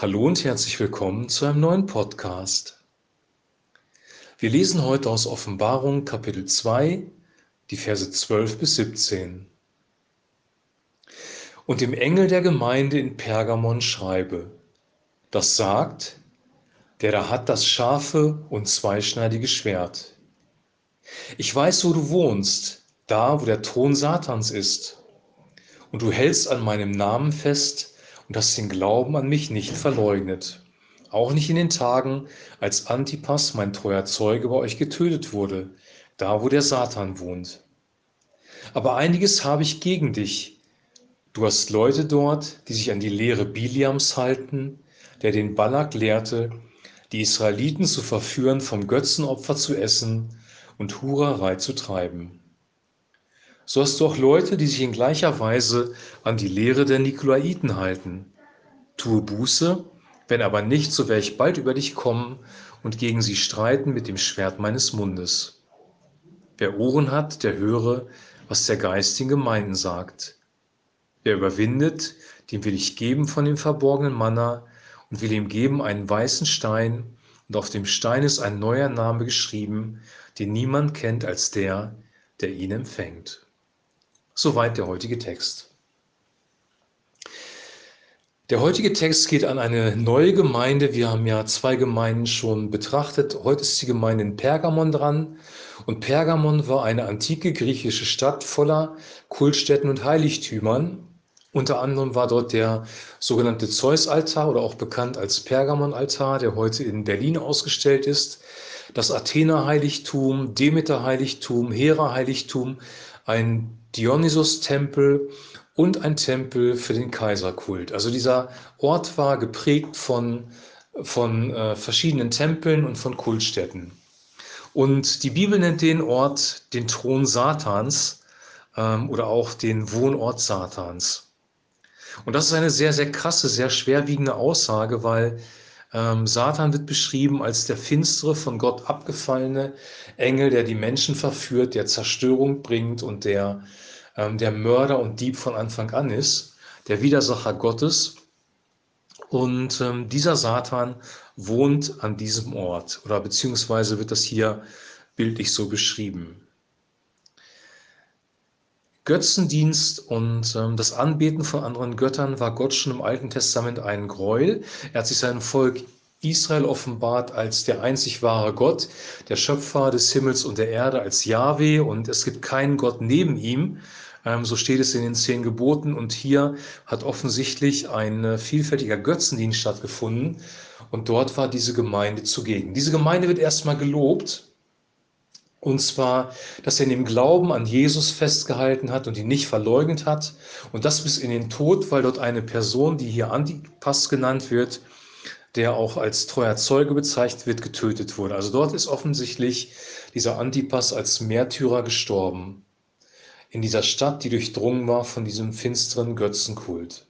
Hallo und herzlich willkommen zu einem neuen Podcast. Wir lesen heute aus Offenbarung Kapitel 2, die Verse 12 bis 17. Und dem Engel der Gemeinde in Pergamon schreibe, das sagt, der da hat das scharfe und zweischneidige Schwert. Ich weiß, wo du wohnst, da, wo der Thron Satans ist, und du hältst an meinem Namen fest, und hast den Glauben an mich nicht verleugnet. Auch nicht in den Tagen, als Antipas, mein treuer Zeuge, bei euch getötet wurde, da wo der Satan wohnt. Aber einiges habe ich gegen dich. Du hast Leute dort, die sich an die Lehre Biliams halten, der den Balak lehrte, die Israeliten zu verführen, vom Götzenopfer zu essen und Hurerei zu treiben so hast du auch Leute, die sich in gleicher Weise an die Lehre der Nikolaiten halten. Tue Buße, wenn aber nicht, so werde ich bald über dich kommen und gegen sie streiten mit dem Schwert meines Mundes. Wer Ohren hat, der höre, was der Geist den Gemeinden sagt. Wer überwindet, dem will ich geben von dem verborgenen Manna und will ihm geben einen weißen Stein, und auf dem Stein ist ein neuer Name geschrieben, den niemand kennt als der, der ihn empfängt. Soweit der heutige Text. Der heutige Text geht an eine neue Gemeinde. Wir haben ja zwei Gemeinden schon betrachtet. Heute ist die Gemeinde in Pergamon dran. Und Pergamon war eine antike griechische Stadt voller Kultstätten und Heiligtümern. Unter anderem war dort der sogenannte Zeus-Altar oder auch bekannt als Pergamon-Altar, der heute in Berlin ausgestellt ist. Das Athena-Heiligtum, Demeter-Heiligtum, Hera-Heiligtum, ein Dionysus-Tempel und ein Tempel für den Kaiserkult. Also dieser Ort war geprägt von, von äh, verschiedenen Tempeln und von Kultstätten. Und die Bibel nennt den Ort den Thron Satans ähm, oder auch den Wohnort Satans. Und das ist eine sehr, sehr krasse, sehr schwerwiegende Aussage, weil ähm, Satan wird beschrieben als der finstere, von Gott abgefallene Engel, der die Menschen verführt, der Zerstörung bringt und der, ähm, der Mörder und Dieb von Anfang an ist, der Widersacher Gottes. Und ähm, dieser Satan wohnt an diesem Ort oder beziehungsweise wird das hier bildlich so beschrieben. Götzendienst und ähm, das Anbeten von anderen Göttern war Gott schon im Alten Testament ein Gräuel. Er hat sich seinem Volk Israel offenbart als der einzig wahre Gott, der Schöpfer des Himmels und der Erde, als Yahweh und es gibt keinen Gott neben ihm. Ähm, so steht es in den zehn Geboten und hier hat offensichtlich ein äh, vielfältiger Götzendienst stattgefunden und dort war diese Gemeinde zugegen. Diese Gemeinde wird erstmal gelobt und zwar, dass er in dem Glauben an Jesus festgehalten hat und ihn nicht verleugnet hat. Und das bis in den Tod, weil dort eine Person, die hier Antipas genannt wird, der auch als treuer Zeuge bezeichnet wird, getötet wurde. Also dort ist offensichtlich dieser Antipas als Märtyrer gestorben. In dieser Stadt, die durchdrungen war von diesem finsteren Götzenkult.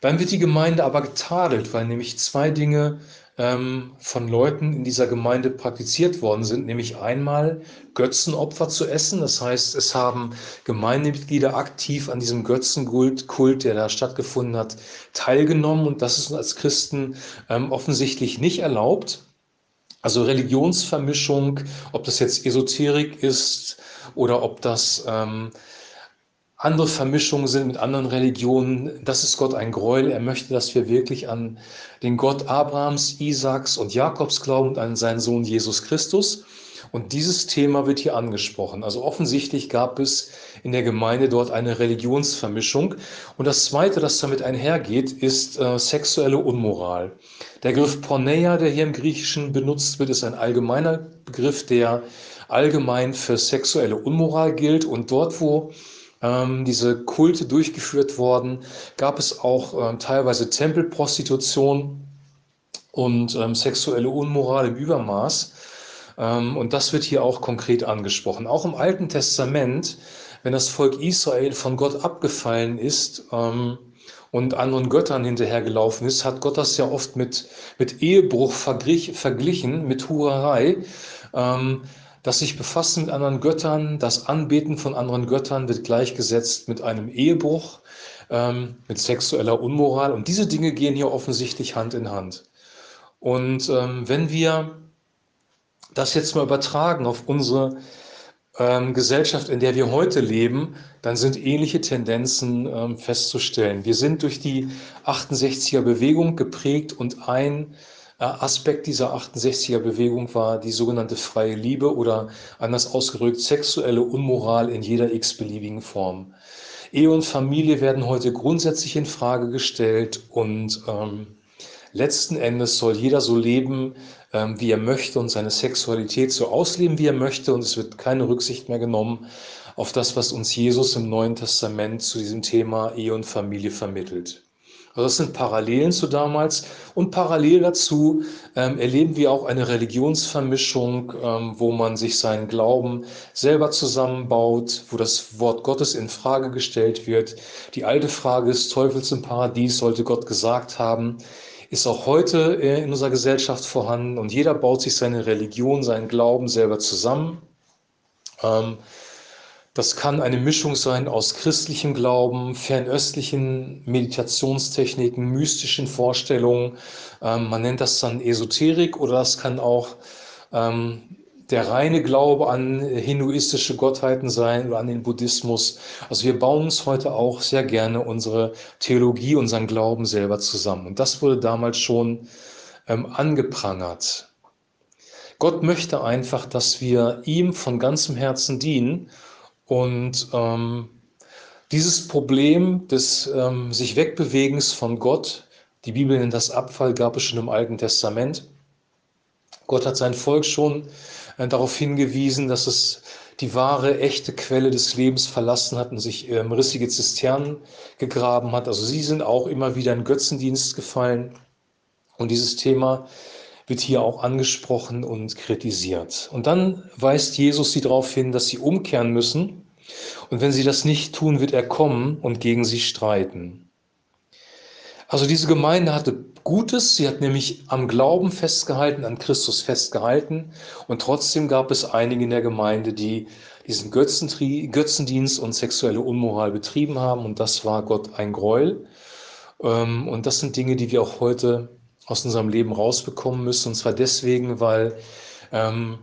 Dann wird die Gemeinde aber getadelt, weil nämlich zwei Dinge ähm, von Leuten in dieser Gemeinde praktiziert worden sind, nämlich einmal Götzenopfer zu essen. Das heißt, es haben Gemeindemitglieder aktiv an diesem Götzenkult, der da stattgefunden hat, teilgenommen und das ist als Christen ähm, offensichtlich nicht erlaubt. Also Religionsvermischung, ob das jetzt Esoterik ist oder ob das ähm, andere Vermischungen sind mit anderen Religionen. Das ist Gott ein Gräuel. Er möchte, dass wir wirklich an den Gott Abrahams, Isaaks und Jakobs glauben und an seinen Sohn Jesus Christus. Und dieses Thema wird hier angesprochen. Also offensichtlich gab es in der Gemeinde dort eine Religionsvermischung. Und das Zweite, das damit einhergeht, ist äh, sexuelle Unmoral. Der Begriff Porneia, der hier im Griechischen benutzt wird, ist ein allgemeiner Begriff, der allgemein für sexuelle Unmoral gilt. Und dort, wo ähm, diese Kulte durchgeführt worden, gab es auch ähm, teilweise Tempelprostitution und ähm, sexuelle Unmoral im Übermaß. Ähm, und das wird hier auch konkret angesprochen. Auch im Alten Testament, wenn das Volk Israel von Gott abgefallen ist, ähm, und anderen Göttern hinterhergelaufen ist, hat Gott das ja oft mit, mit Ehebruch verglichen, mit Hurerei. Ähm, Das sich befassen mit anderen Göttern, das Anbeten von anderen Göttern wird gleichgesetzt mit einem Ehebruch, ähm, mit sexueller Unmoral. Und diese Dinge gehen hier offensichtlich Hand in Hand. Und ähm, wenn wir das jetzt mal übertragen auf unsere ähm, Gesellschaft, in der wir heute leben, dann sind ähnliche Tendenzen ähm, festzustellen. Wir sind durch die 68er Bewegung geprägt und ein Aspekt dieser 68er Bewegung war die sogenannte freie Liebe oder anders ausgedrückt sexuelle Unmoral in jeder x-beliebigen Form. Ehe und Familie werden heute grundsätzlich in Frage gestellt und ähm, letzten Endes soll jeder so leben, ähm, wie er möchte und seine Sexualität so ausleben, wie er möchte und es wird keine Rücksicht mehr genommen auf das, was uns Jesus im Neuen Testament zu diesem Thema Ehe und Familie vermittelt. Also das sind Parallelen zu damals und parallel dazu ähm, erleben wir auch eine Religionsvermischung, ähm, wo man sich seinen Glauben selber zusammenbaut, wo das Wort Gottes in Frage gestellt wird. Die alte Frage des Teufels im Paradies sollte Gott gesagt haben, ist auch heute äh, in unserer Gesellschaft vorhanden und jeder baut sich seine Religion, seinen Glauben selber zusammen. Ähm, das kann eine Mischung sein aus christlichem Glauben, fernöstlichen Meditationstechniken, mystischen Vorstellungen. Ähm, man nennt das dann Esoterik oder das kann auch ähm, der reine Glaube an hinduistische Gottheiten sein oder an den Buddhismus. Also wir bauen uns heute auch sehr gerne unsere Theologie, unseren Glauben selber zusammen. Und das wurde damals schon ähm, angeprangert. Gott möchte einfach, dass wir ihm von ganzem Herzen dienen und ähm, dieses Problem des ähm, sich Wegbewegens von Gott, die Bibel nennt das Abfall, gab es schon im Alten Testament. Gott hat sein Volk schon äh, darauf hingewiesen, dass es die wahre, echte Quelle des Lebens verlassen hat und sich ähm, rissige Zisternen gegraben hat. Also sie sind auch immer wieder in Götzendienst gefallen. Und dieses Thema wird hier auch angesprochen und kritisiert. Und dann weist Jesus sie darauf hin, dass sie umkehren müssen. Und wenn sie das nicht tun, wird er kommen und gegen sie streiten. Also diese Gemeinde hatte Gutes, sie hat nämlich am Glauben festgehalten, an Christus festgehalten und trotzdem gab es einige in der Gemeinde, die diesen Götzendienst und sexuelle Unmoral betrieben haben und das war Gott ein Gräuel. Ähm, und das sind Dinge, die wir auch heute aus unserem Leben rausbekommen müssen. Und zwar deswegen, weil ähm,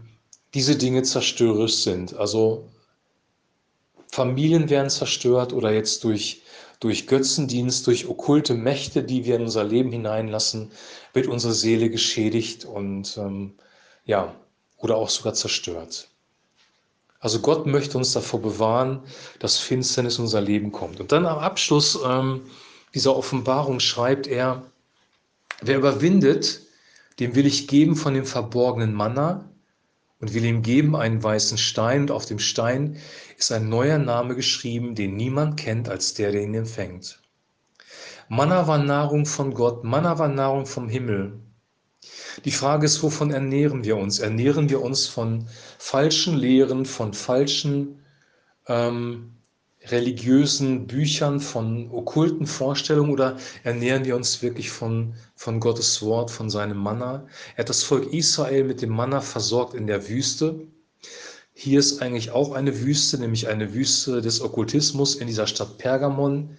diese Dinge zerstörerisch sind. Also Familien werden zerstört oder jetzt durch, durch Götzendienst, durch okkulte Mächte, die wir in unser Leben hineinlassen, wird unsere Seele geschädigt und ähm, ja, oder auch sogar zerstört. Also Gott möchte uns davor bewahren, dass Finsternis in unser Leben kommt. Und dann am Abschluss ähm, dieser Offenbarung schreibt er, Wer überwindet, dem will ich geben von dem verborgenen Manna und will ihm geben einen weißen Stein und auf dem Stein ist ein neuer Name geschrieben, den niemand kennt als der, der ihn empfängt. Manna war Nahrung von Gott, Manna war Nahrung vom Himmel. Die Frage ist, wovon ernähren wir uns? Ernähren wir uns von falschen Lehren, von falschen ähm, religiösen Büchern, von okkulten Vorstellungen oder ernähren wir uns wirklich von, von Gottes Wort, von seinem Manna? Er hat das Volk Israel mit dem Manna versorgt in der Wüste. Hier ist eigentlich auch eine Wüste, nämlich eine Wüste des Okkultismus in dieser Stadt Pergamon.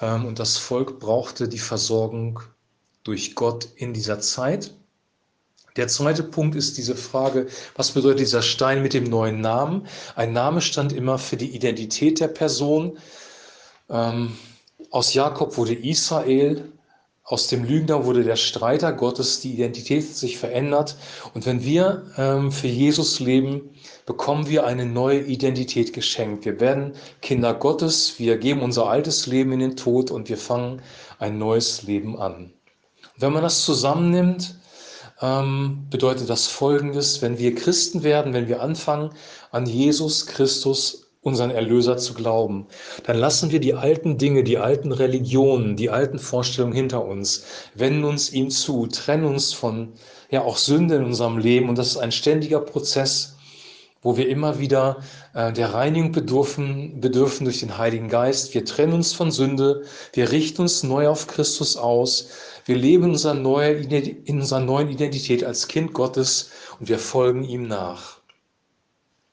Ähm, und das Volk brauchte die Versorgung durch Gott in dieser Zeit. Der zweite Punkt ist diese Frage, was bedeutet dieser Stein mit dem neuen Namen? Ein Name stand immer für die Identität der Person. Ähm, aus Jakob wurde Israel, aus dem Lügner wurde der Streiter Gottes, die Identität hat sich verändert. Und wenn wir ähm, für Jesus leben, bekommen wir eine neue Identität geschenkt. Wir werden Kinder Gottes, wir geben unser altes Leben in den Tod und wir fangen ein neues Leben an. Und wenn man das zusammennimmt, ähm, bedeutet das Folgendes, wenn wir Christen werden, wenn wir anfangen, an Jesus Christus, unseren Erlöser, zu glauben, dann lassen wir die alten Dinge, die alten Religionen, die alten Vorstellungen hinter uns, wenden uns ihm zu, trennen uns von ja auch Sünde in unserem Leben. Und das ist ein ständiger Prozess, wo wir immer wieder äh, der Reinigung bedürfen, bedürfen durch den Heiligen Geist. Wir trennen uns von Sünde, wir richten uns neu auf Christus aus, wir leben in unserer, neuen, in unserer neuen Identität als Kind Gottes und wir folgen ihm nach.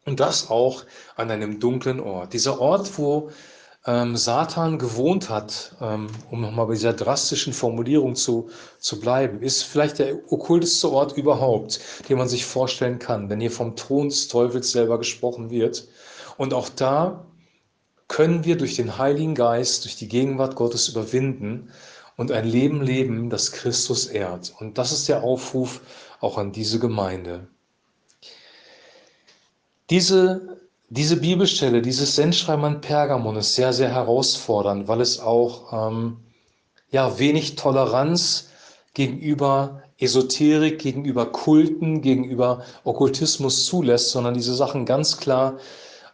Und das auch an einem dunklen Ort. Dieser Ort, wo ähm, Satan gewohnt hat, ähm, um nochmal bei dieser drastischen Formulierung zu, zu bleiben, ist vielleicht der okkulteste Ort überhaupt, den man sich vorstellen kann, wenn hier vom Thron des Teufels selber gesprochen wird. Und auch da können wir durch den Heiligen Geist, durch die Gegenwart Gottes überwinden und ein Leben leben, das Christus ehrt. Und das ist der Aufruf auch an diese Gemeinde. Diese, diese Bibelstelle, dieses Sendschreiben an Pergamon ist sehr, sehr herausfordernd, weil es auch ähm, ja, wenig Toleranz gegenüber Esoterik, gegenüber Kulten, gegenüber Okkultismus zulässt, sondern diese Sachen ganz klar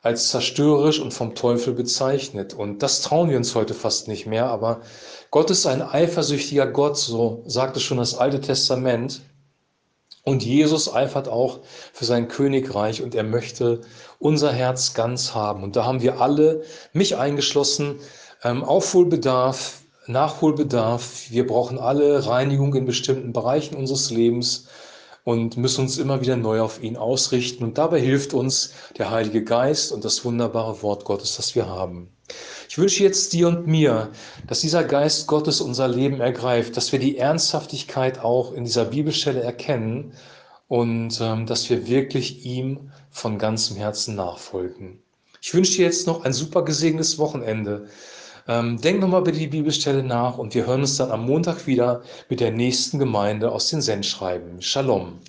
als zerstörerisch und vom Teufel bezeichnet. Und das trauen wir uns heute fast nicht mehr, aber Gott ist ein eifersüchtiger Gott, so sagte schon das Alte Testament. Und Jesus eifert auch für sein Königreich und er möchte unser Herz ganz haben. Und da haben wir alle, mich eingeschlossen, ähm, Aufholbedarf, Nachholbedarf. Wir brauchen alle Reinigung in bestimmten Bereichen unseres Lebens und müssen uns immer wieder neu auf ihn ausrichten. Und dabei hilft uns der Heilige Geist und das wunderbare Wort Gottes, das wir haben. Ich wünsche jetzt dir und mir, dass dieser Geist Gottes unser Leben ergreift, dass wir die Ernsthaftigkeit auch in dieser Bibelstelle erkennen und ähm, dass wir wirklich ihm von ganzem Herzen nachfolgen. Ich wünsche dir jetzt noch ein super gesegnetes Wochenende. Ähm, denk nochmal über die Bibelstelle nach und wir hören uns dann am Montag wieder mit der nächsten Gemeinde aus den Sendschreiben. Shalom.